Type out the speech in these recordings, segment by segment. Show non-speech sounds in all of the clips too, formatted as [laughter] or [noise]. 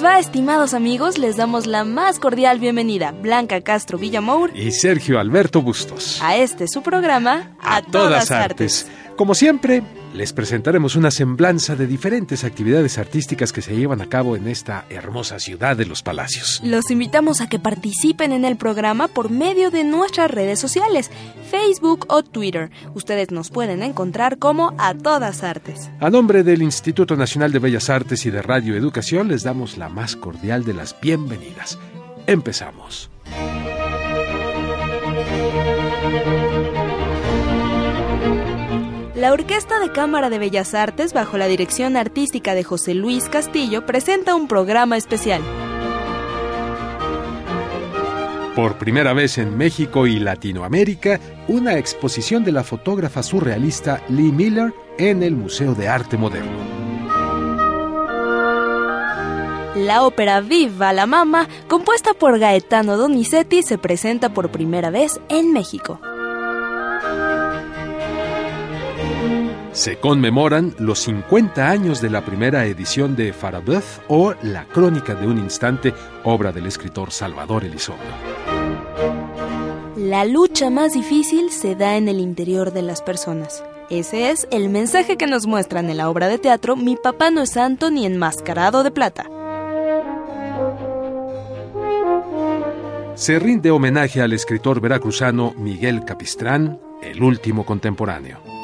Les va, estimados amigos? Les damos la más cordial bienvenida, Blanca Castro Villamour y Sergio Alberto Bustos, a este su programa A, todas, artes. Como siempre, les presentaremos una semblanza de diferentes actividades artísticas que se llevan a cabo en esta hermosa ciudad de los palacios. Los invitamos a que participen en el programa por medio de nuestras redes sociales, Facebook o Twitter. Ustedes nos pueden encontrar como A Todas Artes. A nombre del Instituto Nacional de Bellas Artes y de Radio Educación les damos la más cordial de las bienvenidas. Empezamos. La Orquesta de Cámara de Bellas Artes, bajo la dirección artística de José Luis Castillo, presenta un programa especial. Por primera vez en México y Latinoamérica, una exposición de la fotógrafa surrealista Lee Miller en el Museo de Arte Moderno. La ópera Viva la Mama, compuesta por Gaetano Donizetti, se presenta por primera vez en México. Se conmemoran los 50 años de la primera edición de Farabeuf o La Crónica de un Instante, obra del escritor Salvador Elizondo. La lucha más difícil se da en el interior de las personas. Ese es el mensaje que nos muestran en la obra de teatro Mi papá no es santo ni enmascarado de plata. Se rinde homenaje al escritor veracruzano Miguel Capistrán, el último contemporáneo.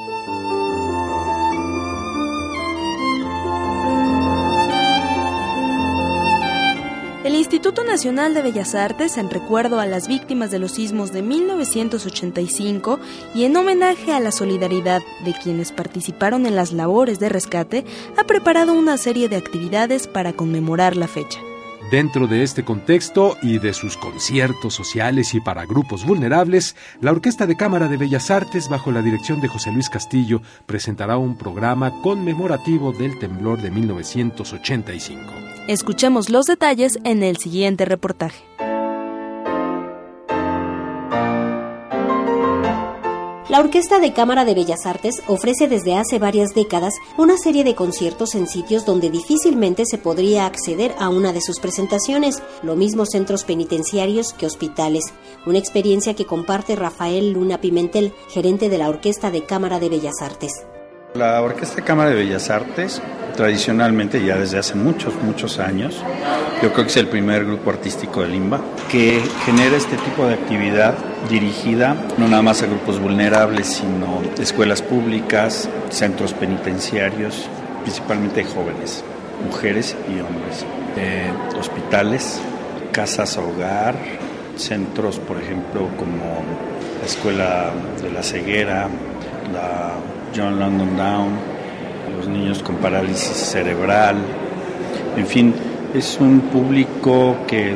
Instituto Nacional de Bellas Artes, en recuerdo a las víctimas de los sismos de 1985 y en homenaje a la solidaridad de quienes participaron en las labores de rescate, ha preparado una serie de actividades para conmemorar la fecha. Dentro de este contexto y de sus conciertos sociales y para grupos vulnerables, la Orquesta de Cámara de Bellas Artes, bajo la dirección de José Luis Castillo, presentará un programa conmemorativo del temblor de 1985. Escuchemos los detalles en el siguiente reportaje. La Orquesta de Cámara de Bellas Artes ofrece desde hace varias décadas una serie de conciertos en sitios donde difícilmente se podría acceder a una de sus presentaciones, lo mismo centros penitenciarios que hospitales, una experiencia que comparte Rafael Luna Pimentel, gerente de la Orquesta de Cámara de Bellas Artes. La Orquesta Cámara de Bellas Artes, tradicionalmente ya desde hace muchos, muchos años, yo creo que es el primer grupo artístico de Limba que genera este tipo de actividad dirigida no nada más a grupos vulnerables, sino escuelas públicas, centros penitenciarios, principalmente jóvenes, mujeres y hombres, eh, hospitales, casas hogar, centros, por ejemplo, como la Escuela de la Ceguera, la John London Down, los niños con parálisis cerebral, en fin, es un público que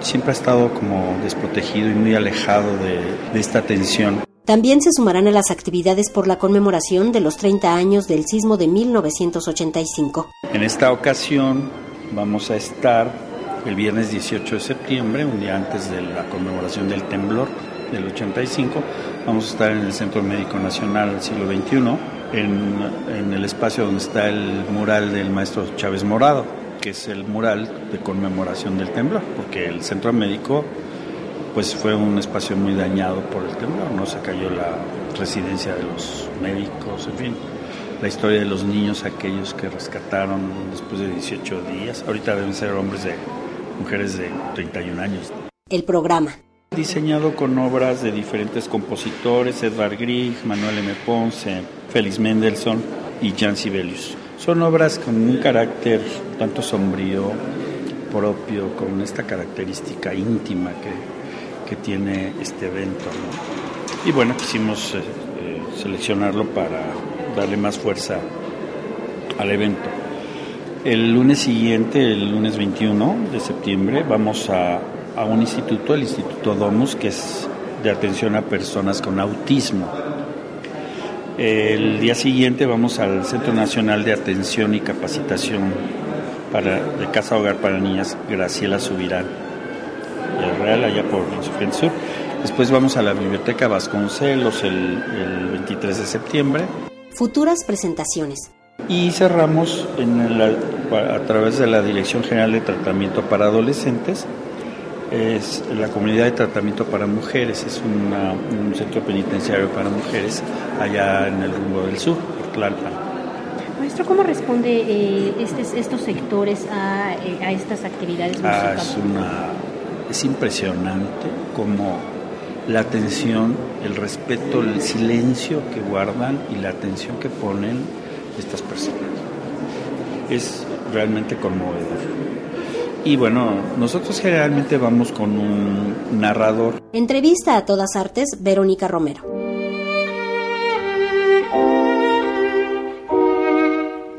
siempre ha estado como desprotegido y muy alejado de, de esta atención. También se sumarán a las actividades por la conmemoración de los 30 años del sismo de 1985. En esta ocasión vamos a estar el viernes 18 de septiembre, un día antes de la conmemoración del temblor del 85, Vamos a estar en el Centro Médico Nacional del siglo XXI, en, en el espacio donde está el mural del maestro Chávez Morado, que es el mural de conmemoración del temblor, porque el Centro Médico pues fue un espacio muy dañado por el temblor, no se cayó la residencia de los médicos, en fin, la historia de los niños, aquellos que rescataron después de 18 días, ahorita deben ser hombres de mujeres de 31 años. El programa Diseñado con obras de diferentes compositores, Edvard Grieg, Manuel M. Ponce, Félix Mendelssohn y Jan Sibelius. Son obras con un carácter tanto sombrío, propio, con esta característica íntima que, que tiene este evento. Y bueno, quisimos eh, eh, seleccionarlo para darle más fuerza al evento. El lunes siguiente, el lunes 21 de septiembre, vamos a, a un instituto, el Instituto Domus, que es de atención a personas con autismo. El día siguiente vamos al Centro Nacional de Atención y Capacitación para, de Casa Hogar para Niñas Graciela Subirán, el Real, allá por el Sur. Después vamos a la Biblioteca Vasconcelos el, el 23 de septiembre. Futuras presentaciones. Y cerramos en a través de la Dirección General de Tratamiento para Adolescentes, es la comunidad de tratamiento para mujeres, es un centro penitenciario para mujeres allá en el rumbo del sur, por Tlalpan. Maestro, ¿cómo responde eh, estos sectores a, eh, a, estas actividades ah, es, una, es impresionante como la atención, el respeto, el silencio que guardan y la atención que ponen estas personas. Es realmente conmovedor. Y bueno, nosotros generalmente vamos con un narrador. Entrevista a todas artes, Verónica Romero.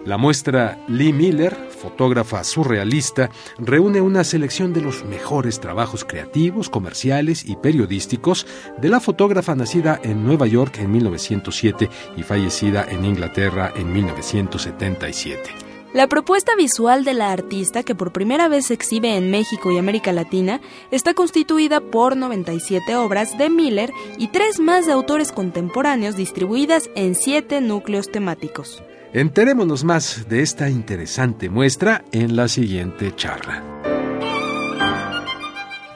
La muestra Lee Miller, fotógrafa surrealista, reúne una selección de los mejores trabajos creativos, comerciales y periodísticos de la fotógrafa nacida en Nueva York en 1907 y fallecida en Inglaterra en 1977. La propuesta visual de la artista, que por primera vez se exhibe en México y América Latina, está constituida por 97 obras de Miller y tres más de autores contemporáneos distribuidas en siete núcleos temáticos. Enterémonos más de esta interesante muestra en la siguiente charla.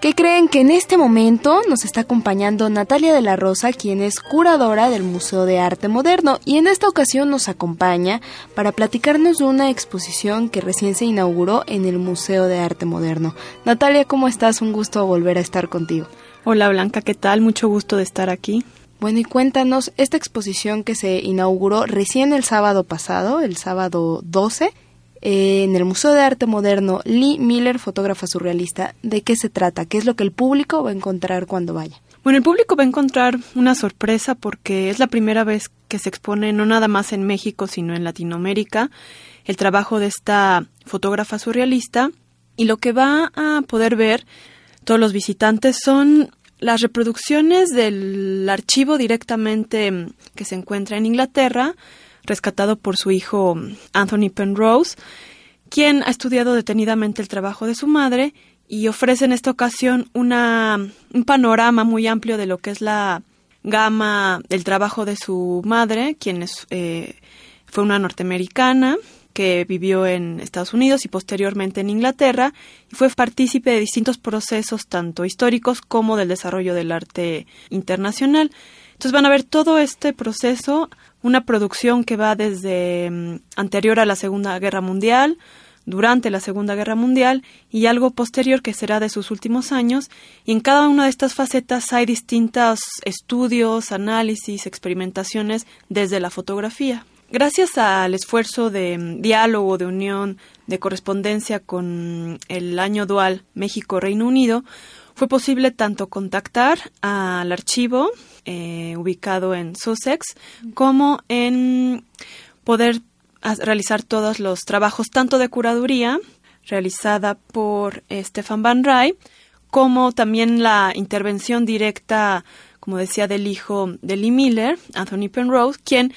¿Qué creen que en este momento nos está acompañando Natalia de la Rosa, quien es curadora del Museo de Arte Moderno, y en esta ocasión nos acompaña para platicarnos de una exposición que recién se inauguró en el Museo de Arte Moderno. Natalia, ¿cómo estás? Un gusto volver a estar contigo. Hola Blanca, ¿qué tal? Mucho gusto de estar aquí. Bueno, y cuéntanos esta exposición que se inauguró recién el sábado pasado, el sábado 12, eh, en el Museo de Arte Moderno Lee Miller, fotógrafa surrealista. ¿De qué se trata? ¿Qué es lo que el público va a encontrar cuando vaya? Bueno, el público va a encontrar una sorpresa porque es la primera vez que se expone no nada más en México, sino en Latinoamérica, el trabajo de esta fotógrafa surrealista. Y lo que va a poder ver todos los visitantes son las reproducciones del archivo directamente que se encuentra en Inglaterra, rescatado por su hijo Anthony Penrose, quien ha estudiado detenidamente el trabajo de su madre y ofrece en esta ocasión una, un panorama muy amplio de lo que es la gama del trabajo de su madre, quien es, eh, fue una norteamericana que vivió en Estados Unidos y posteriormente en Inglaterra y fue partícipe de distintos procesos tanto históricos como del desarrollo del arte internacional. Entonces van a ver todo este proceso, una producción que va desde mm, anterior a la Segunda Guerra Mundial, durante la Segunda Guerra Mundial y algo posterior que será de sus últimos años, y en cada una de estas facetas hay distintos estudios, análisis, experimentaciones desde la fotografía. Gracias al esfuerzo de mm, diálogo, de unión, de correspondencia con el año dual México-Reino Unido, fue posible tanto contactar al archivo eh, ubicado en Sussex como en poder realizar todos los trabajos tanto de curaduría realizada por Stefan Van Ray como también la intervención directa, como decía, del hijo de Lee Miller, Anthony Penrose, quien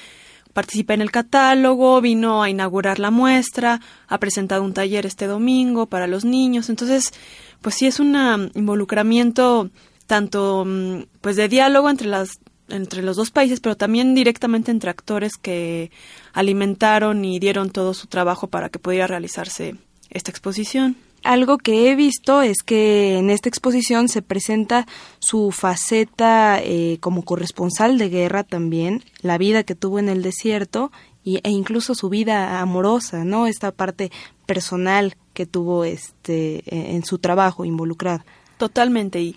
participa en el catálogo, vino a inaugurar la muestra, ha presentado un taller este domingo para los niños. Entonces, pues sí es un involucramiento tanto mm, pues de diálogo entre las entre los dos países, pero también directamente entre actores que alimentaron y dieron todo su trabajo para que pudiera realizarse esta exposición. Algo que he visto es que en esta exposición se presenta su faceta eh, como corresponsal de guerra también, la vida que tuvo en el desierto y, e incluso su vida amorosa, ¿no? Esta parte personal que tuvo este e, en su trabajo involucrada. Totalmente y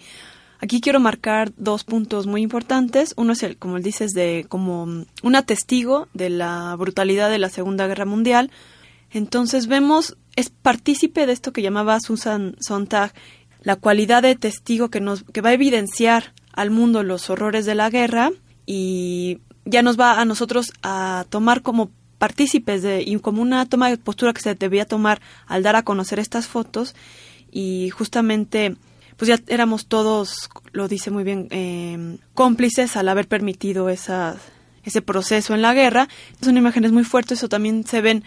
aquí quiero marcar dos puntos muy importantes. Uno es el, como dices, de como un testigo de la brutalidad de la Segunda Guerra Mundial. Entonces vemos es partícipe de esto que llamaba Susan Sontag la cualidad de testigo que nos que va a evidenciar al mundo los horrores de la guerra y ya nos va a nosotros a tomar como partícipes de, y como una toma de postura que se debía tomar al dar a conocer estas fotos y justamente pues ya éramos todos, lo dice muy bien, eh, cómplices al haber permitido esa, ese proceso en la guerra. Son imágenes muy fuertes, eso también se ven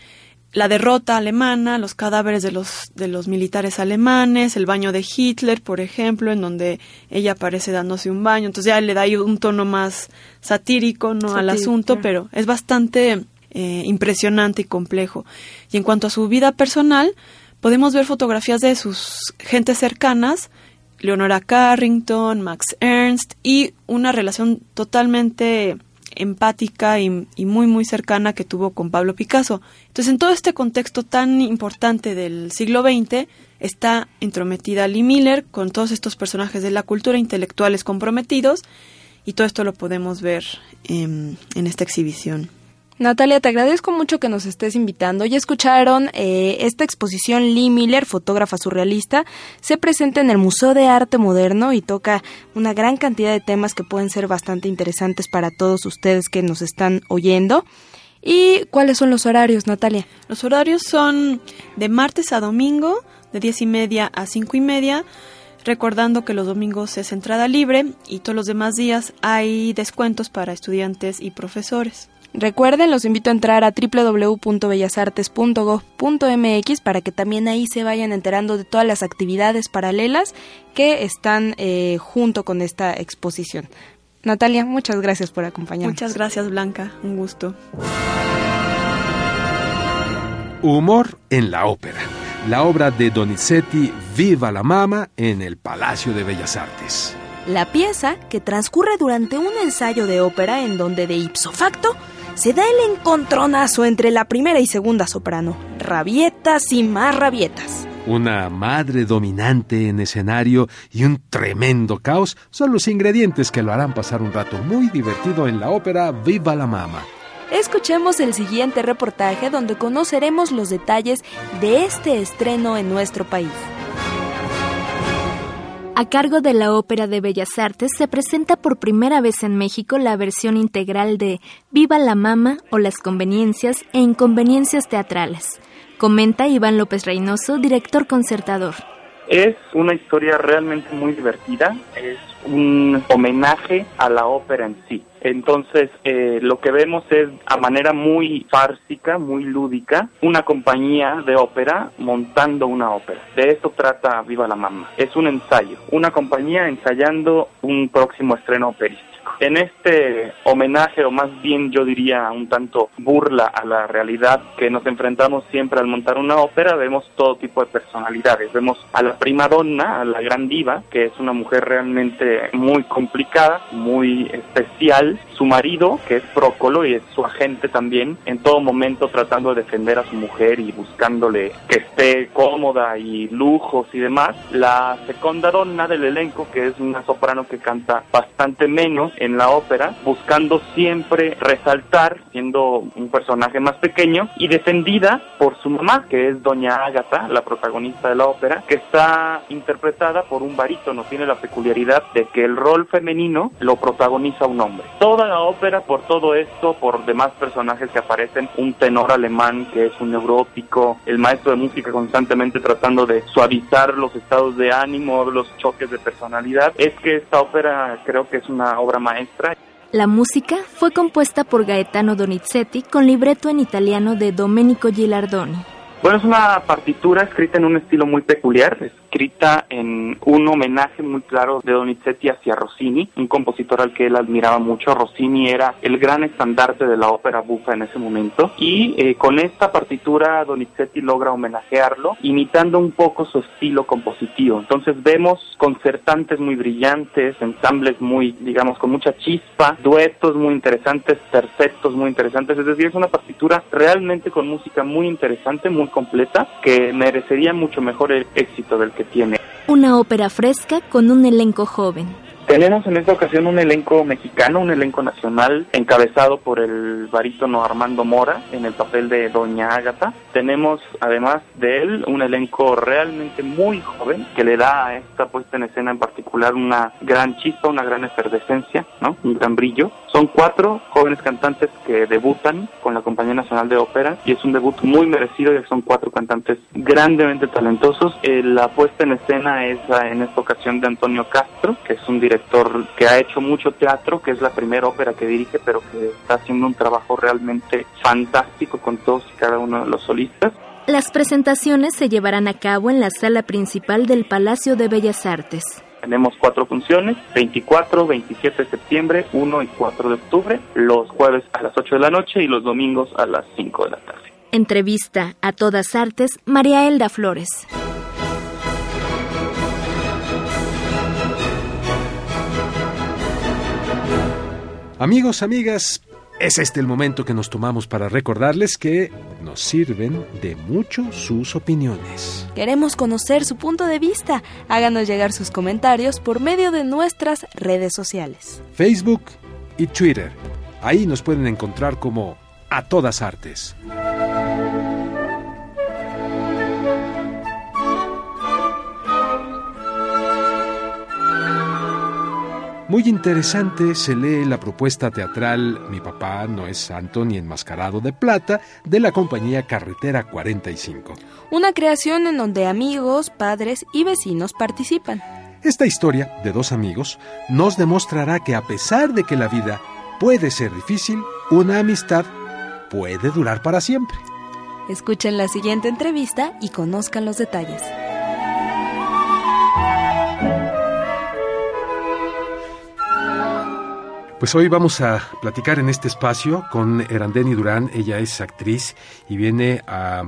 la derrota alemana, los cadáveres de los, de los militares alemanes, el baño de Hitler, por ejemplo, en donde ella aparece dándose un baño. Entonces ya le da ahí un tono más satírico ¿no? al asunto, pero es bastante eh, impresionante y complejo. Y en cuanto a su vida personal, podemos ver fotografías de sus gentes cercanas, Leonora Carrington, Max Ernst, y una relación totalmente empática y, muy muy cercana que tuvo con Pablo Picasso. Entonces, en todo este contexto tan importante del siglo XX, está entrometida Lee Miller con todos estos personajes de la cultura intelectuales comprometidos y todo esto lo podemos ver en esta exhibición. Natalia, te agradezco mucho que nos estés invitando. Ya escucharon eh, esta exposición Lee Miller, fotógrafa surrealista, se presenta en el Museo de Arte Moderno y toca una gran cantidad de temas que pueden ser bastante interesantes para todos ustedes que nos están oyendo. ¿Y cuáles son los horarios, Natalia? Los horarios son de martes a domingo, de diez y media a cinco y media recordando que los domingos es entrada libre y todos los demás días hay descuentos para estudiantes y profesores. Recuerden, los invito a entrar a www.bellasartes.gov.mx para que también ahí se vayan enterando de todas las actividades paralelas que están eh, junto con esta exposición. Natalia, muchas gracias por acompañarnos. Muchas gracias, Blanca. Un gusto. Humor en la ópera. La obra de Donizetti Viva la Mama en el Palacio de Bellas Artes. La pieza, que transcurre durante un ensayo de ópera en donde de ipso facto se da el encontronazo entre la primera y segunda soprano. Rabietas y más rabietas. Una madre dominante en escenario y un tremendo caos son los ingredientes que lo harán pasar un rato muy divertido en la ópera Viva la Mama. Escuchemos el siguiente reportaje donde conoceremos los detalles de este estreno en nuestro país. A cargo de la Ópera de Bellas Artes se presenta por primera vez en México la versión integral de Viva la Mama o las conveniencias e inconveniencias teatrales. Comenta Iván López Reynoso, director concertador. Es una historia realmente muy divertida, es un homenaje a la ópera en sí. Entonces, eh, lo que vemos es a manera muy fársica, muy lúdica, una compañía de ópera montando una ópera. De eso trata Viva la Mamá. Es un ensayo, una compañía ensayando un próximo estreno operístico. En este homenaje, o más bien yo diría un tanto burla a la realidad que nos enfrentamos siempre al montar una ópera, vemos todo tipo de personalidades. Vemos a la prima donna, a la gran diva, que es una mujer realmente muy complicada, muy especial. Su marido, que es Prócolo y es su agente también, en todo momento tratando de defender a su mujer y buscándole que esté cómoda y lujos y demás. La segunda donna del elenco, que es una soprano que canta bastante menos, en la ópera, buscando siempre resaltar, siendo un personaje más pequeño, y defendida por su mamá, que es doña Ágata, la protagonista de la ópera, que está interpretada por un barítono. Tiene la peculiaridad de que el rol femenino lo protagoniza un hombre. Toda la ópera, por todo esto, por demás personajes que aparecen, un tenor alemán que es un neurótico, el maestro de música constantemente tratando de suavizar los estados de ánimo, los choques de personalidad, es que esta ópera creo que es una obra maestra. La música fue compuesta por Gaetano Donizetti con libreto en italiano de Domenico Gilardoni. Bueno, es una partitura escrita en un estilo muy peculiar, escrita en un homenaje muy claro de Donizetti hacia Rossini, un compositor al que él admiraba mucho. Rossini era el gran estandarte de la ópera bufa en ese momento y eh, con esta partitura Donizetti logra homenajearlo, imitando un poco su estilo compositivo. Entonces vemos concertantes muy brillantes, ensambles muy, digamos, con mucha chispa, duetos muy interesantes, tercetos muy interesantes, es decir, es una partitura realmente con música muy interesante, muy completa, que merecería mucho mejor el éxito del Una ópera fresca con un elenco joven. Tenemos en esta ocasión un elenco mexicano, un elenco nacional encabezado por el barítono Armando Mora en el papel de Doña Ágata. Tenemos además de él un elenco realmente muy joven que le da a esta puesta en escena en particular una gran chispa, una gran efervescencia, ¿no? Un gran brillo. Son cuatro jóvenes cantantes que debutan con la Compañía Nacional de Ópera y es un debut muy merecido ya que son cuatro cantantes grandemente talentosos. Eh, la puesta en escena es en esta ocasión de Antonio Castro, que es un director que ha hecho mucho teatro, que es la primera ópera que dirige, pero que está haciendo un trabajo realmente fantástico con todos y cada uno de los solistas. Las presentaciones se llevarán a cabo en la sala principal del Palacio de Bellas Artes. Tenemos cuatro funciones, 24, 27 de septiembre, 1 y 4 de octubre, los jueves a las 8 de la noche y los domingos a las 5 de la tarde. Entrevista a todas artes, María Elda Flores. Amigos, amigas, es este el momento que nos tomamos para recordarles que nos sirven de mucho sus opiniones. Queremos conocer su punto de vista. Háganos llegar sus comentarios por medio de nuestras redes sociales. Facebook y Twitter. Ahí nos pueden encontrar como a todas artes. Muy interesante se lee la propuesta teatral Mi papá no es santo ni enmascarado de plata de la compañía Carretera 45. Una creación en donde amigos, padres y vecinos participan. Esta historia de dos amigos nos demostrará que a pesar de que la vida puede ser difícil, una amistad puede durar para siempre. Escuchen la siguiente entrevista y conozcan los detalles. Pues hoy vamos a platicar en este espacio con Erandeni Durán, ella es actriz y viene a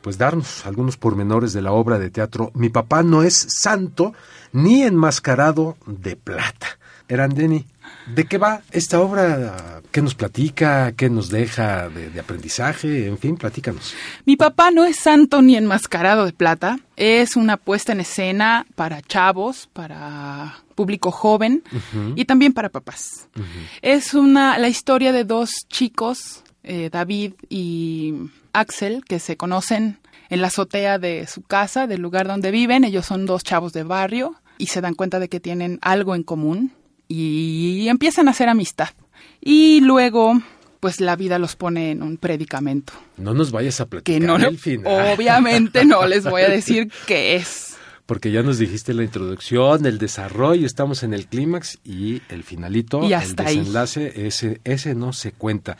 pues darnos algunos pormenores de la obra de teatro Mi papá no es santo ni enmascarado de plata. Erandeni, ¿de qué va esta obra? ¿Qué nos platica? ¿Qué nos deja de, de aprendizaje? En fin, platícanos. Mi papá no es santo ni enmascarado de plata. Es una puesta en escena para chavos, para público joven y también para papás. Es una la historia de dos chicos, eh, David y Axel, que se conocen en la azotea de su casa, del lugar donde viven. Ellos son dos chavos de barrio y se dan cuenta de que tienen algo en común y empiezan a hacer amistad. Y luego pues la vida los pone en un predicamento. No nos vayas a platicar que no, el final. Obviamente no les voy a decir [laughs] qué es porque ya nos dijiste la introducción, el desarrollo, estamos en el clímax y el finalito, y el desenlace, ese ese no se cuenta.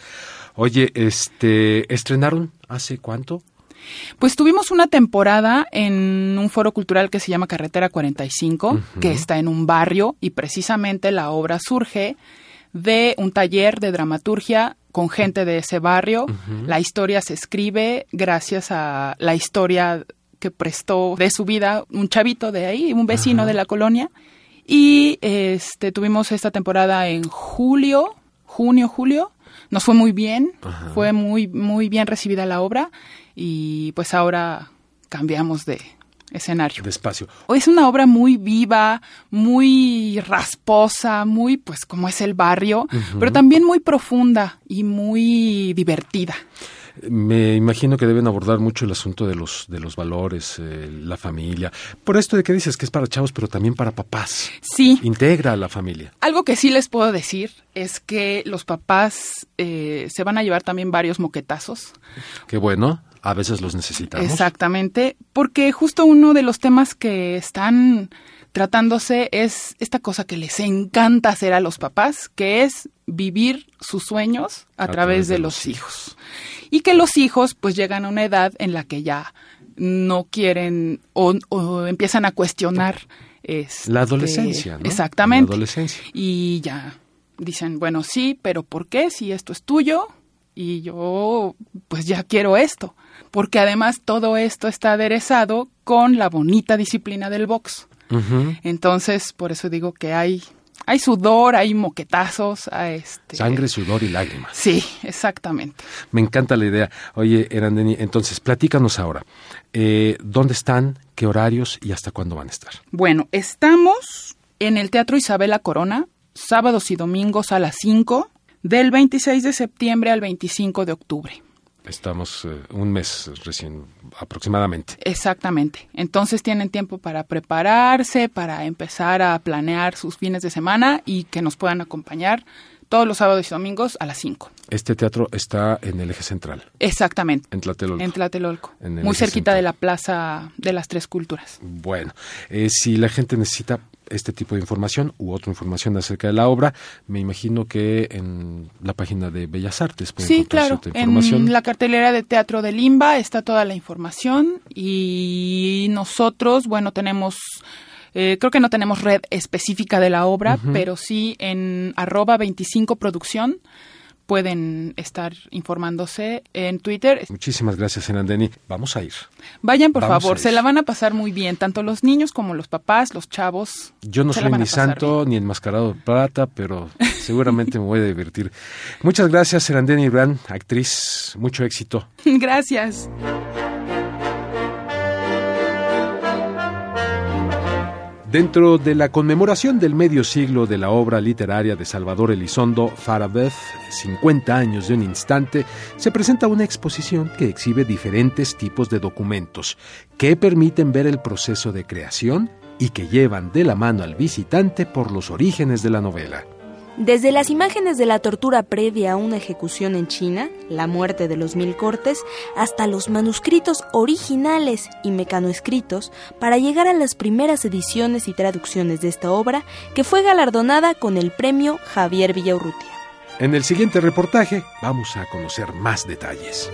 Oye, este estrenaron hace cuánto? Pues tuvimos una temporada en un foro cultural que se llama Carretera 45, que está en un barrio y precisamente la obra surge de un taller de dramaturgia con gente de ese barrio. La historia se escribe gracias a la historia que prestó de su vida un chavito de ahí, un vecino de la colonia. Y este tuvimos esta temporada en julio, junio, julio. Nos fue muy bien, fue muy muy bien recibida la obra y pues ahora cambiamos de escenario. De espacio. Es una obra muy viva, muy rasposa, muy pues como es el barrio, pero también muy profunda y muy divertida. Me imagino que deben abordar mucho el asunto de los, de los valores, eh, la familia. Por esto de que dices que es para chavos, pero también para papás. Sí. Integra a la familia. Algo que sí les puedo decir es que los papás eh, se van a llevar también varios moquetazos. Qué bueno. A veces los necesitamos. Exactamente, porque justo uno de los temas que están tratándose es esta cosa que les encanta hacer a los papás, que es vivir sus sueños a, través, de, los hijos. Y que los hijos pues llegan a una edad en la que ya no quieren o, empiezan a cuestionar este, la adolescencia, ¿no? Exactamente. La adolescencia. Y ya dicen, bueno, sí, pero ¿por qué si esto es tuyo? Y yo pues ya quiero esto, porque además todo esto está aderezado con la bonita disciplina del box. Entonces, por eso digo que hay hay sudor, hay moquetazos, hay este... Sangre, sudor y lágrimas. Sí, exactamente. Me encanta la idea. Oye, Erandeni, entonces, platícanos ahora. Eh, ¿Dónde están? ¿Qué horarios y hasta cuándo van a estar? Bueno, estamos en el Teatro Isabela Corona, sábados y domingos a las 5, del 26 de septiembre al 25 de octubre. Estamos eh, un mes recién aproximadamente. Exactamente. Entonces tienen tiempo para prepararse, para empezar a planear sus fines de semana y que nos puedan acompañar todos los sábados y domingos a las 5. Este teatro está en el eje central. Exactamente. En Tlatelolco. En Tlatelolco. muy cerquita de la Plaza de las Tres Culturas. Bueno, eh, si la gente necesita este tipo de información u otra información acerca de la obra, me imagino que en la página de Bellas Artes pueden Sí, claro. En la cartelera de Teatro de Limba está toda la información y nosotros, bueno, tenemos eh, creo que no tenemos red específica de la obra, pero sí en arroba 25 producción pueden estar informándose en Twitter. Muchísimas gracias, Enandeni. Vamos a ir. Vayan, por favor, se la van a pasar muy bien, tanto los niños como los papás, los chavos. Yo no soy ni santo ni enmascarado de plata, pero [laughs] seguramente me voy a divertir. Muchas gracias, Enandeni Brand, actriz. Mucho éxito. gracias. Dentro de la conmemoración del medio siglo de la obra literaria de Salvador Elizondo, Farabeth, 50 años de un instante, se presenta una exposición que exhibe diferentes tipos de documentos que permiten ver el proceso de creación y que llevan de la mano al visitante por los orígenes de la novela. Desde las imágenes de la tortura previa a una ejecución en China, la muerte de los mil cortes, hasta los manuscritos originales y mecanoescritos para llegar a las primeras ediciones y traducciones de esta obra que fue galardonada con el premio Javier Villaurrutia. En el siguiente reportaje vamos a conocer más detalles.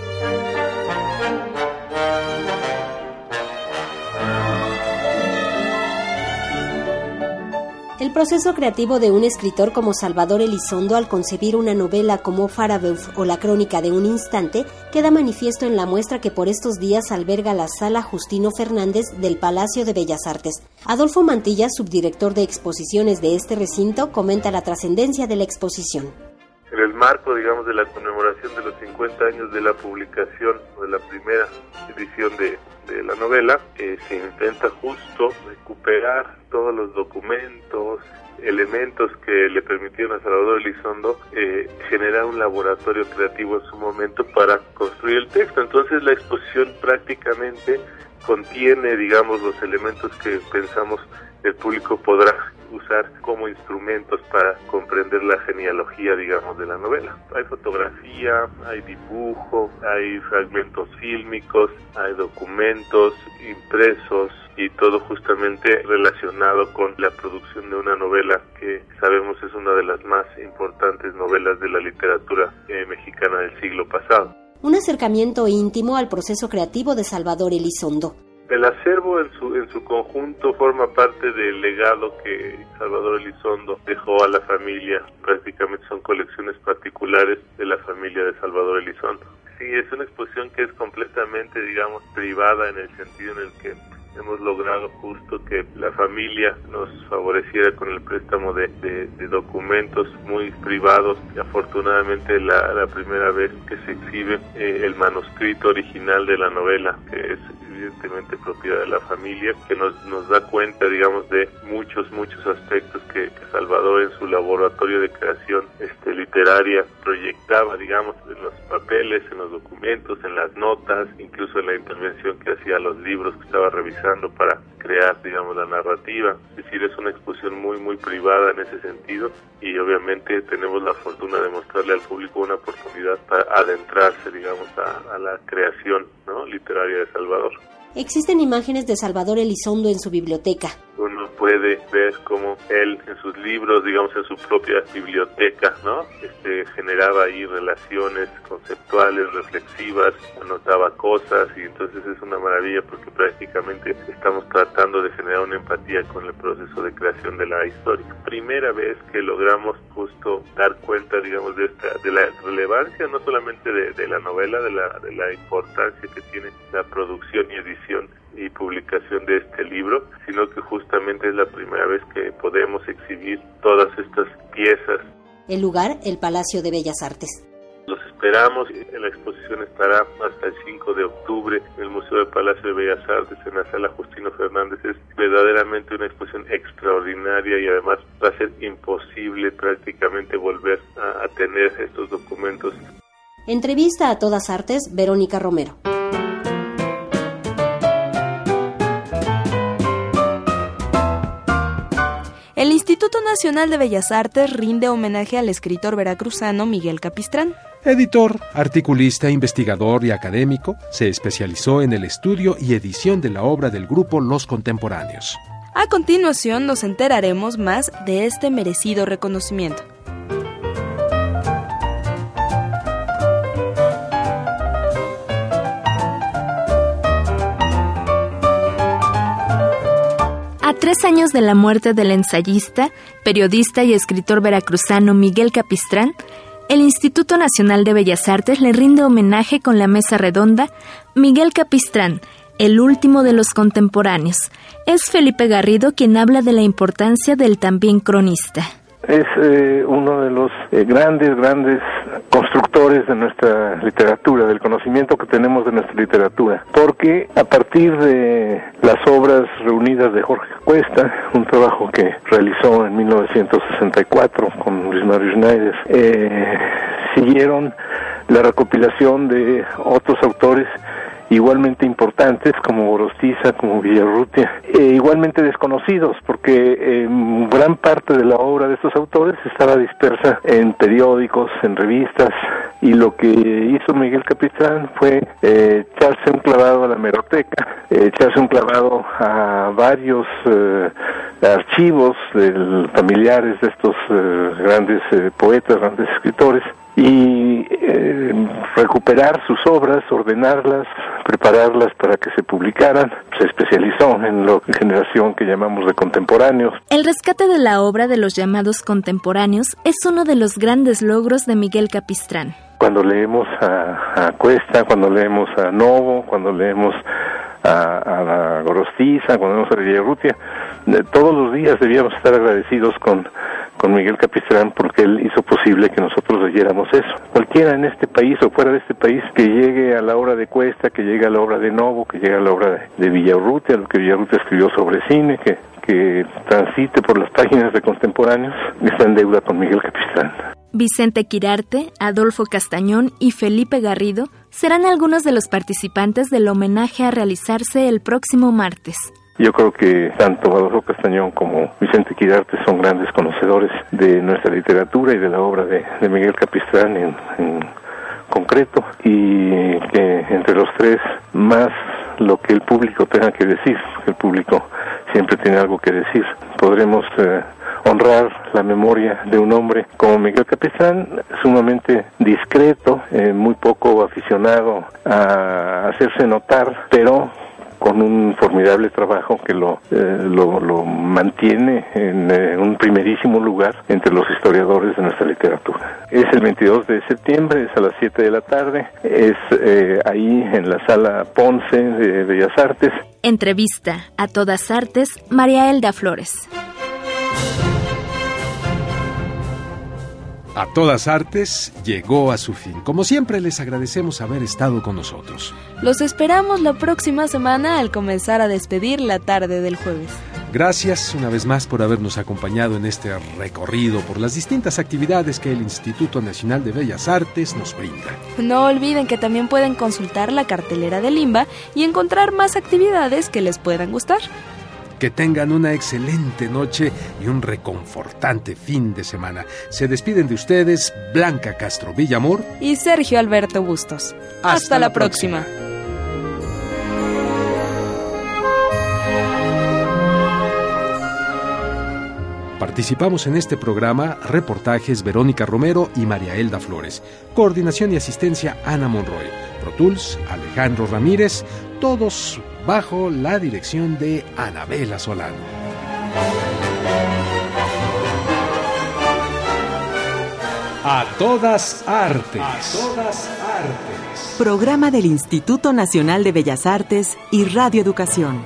El proceso creativo de un escritor como Salvador Elizondo al concebir una novela como Farabeuf o La crónica de un instante queda manifiesto en la muestra que por estos días alberga la sala Justino Fernández del Palacio de Bellas Artes. Adolfo Mantilla, subdirector de exposiciones de este recinto, comenta la trascendencia de la exposición en el marco, digamos, de la conmemoración de los 50 años de la publicación de la primera edición de, la novela, eh, se intenta justo recuperar todos los documentos, elementos que le permitieron a Salvador Elizondo eh, generar un laboratorio creativo en su momento para construir el texto. Entonces la exposición prácticamente contiene, digamos, los elementos que pensamos el público podrá usar como instrumentos para comprender la genealogía, digamos, de la novela. Hay fotografía, hay dibujo, hay fragmentos fílmicos, hay documentos impresos y todo justamente relacionado con la producción de una novela que sabemos es una de las más importantes novelas de la literatura eh, mexicana del siglo pasado. Un acercamiento íntimo al proceso creativo de Salvador Elizondo el acervo en su, en su conjunto forma parte del legado que Salvador Elizondo dejó a la familia. Prácticamente son colecciones particulares de la familia de Salvador Elizondo. Sí, es una exposición que es completamente, digamos, privada en el sentido en el que hemos logrado justo que la familia nos favoreciera con el préstamo de, documentos muy privados y afortunadamente la, la primera vez que se exhibe eh, el manuscrito original de la novela que es evidentemente propiedad de la familia, que nos, nos da cuenta, digamos, de muchos, muchos aspectos que, Salvador en su laboratorio de creación este, literaria proyectaba, digamos, en los papeles, en los documentos, en las notas, incluso en la intervención que hacía los libros que estaba revisando para crear, digamos, la narrativa. Es decir, es una exposición muy, muy privada en ese sentido y obviamente tenemos la fortuna de mostrarle al público una oportunidad para adentrarse, digamos, a, a la creación ¿no? literaria de Salvador. Existen imágenes de Salvador Elizondo en su biblioteca. Uno puede ver cómo él en sus libros, digamos en su propia biblioteca, ¿no? Este, generaba ahí relaciones conceptuales, reflexivas, anotaba cosas y entonces es una maravilla porque prácticamente estamos tratando de generar una empatía con el proceso de creación de la historia. Primera vez que logramos justo dar cuenta, digamos, de esta, de la relevancia no solamente de, de la novela, de la, de la importancia que tiene la producción y edición y publicación de este libro, sino que justamente es la primera vez que podemos exhibir todas estas piezas. El lugar, el Palacio de Bellas Artes esperamos. La exposición estará hasta el 5 de octubre en el Museo del Palacio de Bellas Artes en la sala Justino Fernández. Es verdaderamente una exposición extraordinaria y además va a ser imposible prácticamente volver a, a tener estos documentos. Entrevista a todas artes, Verónica Romero. Instituto Nacional de Bellas Artes rinde homenaje al escritor veracruzano Miguel Capistrán. Editor, articulista, investigador y académico, se especializó en el estudio y edición de la obra del grupo Los Contemporáneos. A continuación nos enteraremos más de este merecido reconocimiento. Tres años de la muerte del ensayista, periodista y escritor veracruzano Miguel Capistrán, el Instituto Nacional de Bellas Artes le rinde homenaje con la mesa redonda Miguel Capistrán, el último de los contemporáneos. Es Felipe Garrido quien habla de la importancia del también cronista es eh, uno de los eh, grandes, grandes constructores de nuestra literatura, del conocimiento que tenemos de nuestra literatura, porque a partir de las obras reunidas de Jorge Cuesta, un trabajo que realizó en 1964 con Luis Mario Schneider, eh, siguieron la recopilación de otros autores igualmente importantes como Gorostiza, como Villarrutia, e igualmente desconocidos porque eh, gran parte de la obra de estos autores estaba dispersa en periódicos, en revistas y lo que hizo Miguel Capistrán fue eh, echarse un clavado a la meroteca, eh, echarse un clavado a varios archivos de familiares de estos grandes poetas, grandes escritores y eh, recuperar sus obras, ordenarlas, prepararlas para que se publicaran. Se especializó en la generación que llamamos de contemporáneos. El rescate de la obra de los llamados contemporáneos es uno de los grandes logros de Miguel Capistrán. Cuando leemos a, Cuesta, cuando leemos a Novo, cuando leemos a, a la Gorostiza, cuando leemos a Villarrutia, todos los días debíamos estar agradecidos con con Miguel Capistrán porque él hizo posible que nosotros leyéramos eso. Cualquiera en este país o fuera de este país que llegue a la obra de Cuesta, que llegue a la obra de Novo, que llegue a la obra de, de Villarrutia, lo que Villarrutia escribió sobre cine, que, que transite por las páginas de contemporáneos, está en deuda con Miguel Capistrán. Vicente Quirarte, Adolfo Castañón y Felipe Garrido serán algunos de los participantes del homenaje a realizarse el próximo martes. Yo creo que tanto Adolfo Castañón como Vicente Quirarte son grandes conocedores de nuestra literatura y de la obra de, Miguel Capistrán en, concreto y que entre los tres más lo que el público tenga que decir, el público siempre tiene algo que decir. Podremos eh, honrar la memoria de un hombre como Miguel Capistrán, sumamente discreto, eh, muy poco aficionado a hacerse notar, pero con un formidable trabajo que lo, eh, lo, mantiene en eh, un primerísimo lugar entre los historiadores de nuestra literatura. Es el 22 de septiembre, es a las 7 de la tarde, es eh, ahí en la sala Ponce de Bellas Artes. Entrevista a todas artes, María Elda Flores. A todas artes llegó a su fin. Como siempre les agradecemos haber estado con nosotros. Los esperamos la próxima semana al comenzar a despedir la tarde del jueves. Gracias una vez más por habernos acompañado en este recorrido por las distintas actividades que el Instituto Nacional de Bellas Artes nos brinda. No olviden que también pueden consultar la cartelera de Limba y encontrar más actividades que les puedan gustar. Que tengan una excelente noche y un reconfortante fin de semana. Se despiden de ustedes Blanca Castro Villamor y Sergio Alberto Bustos. Hasta, la, próxima. Participamos en este programa reportajes Verónica Romero y María Elda Flores. Coordinación y asistencia Ana Monroy. Pro Alejandro Ramírez. Todos bajo la dirección de Anabela Solano. A todas artes. A todas artes. Programa del Instituto Nacional de Bellas Artes y Radio Educación.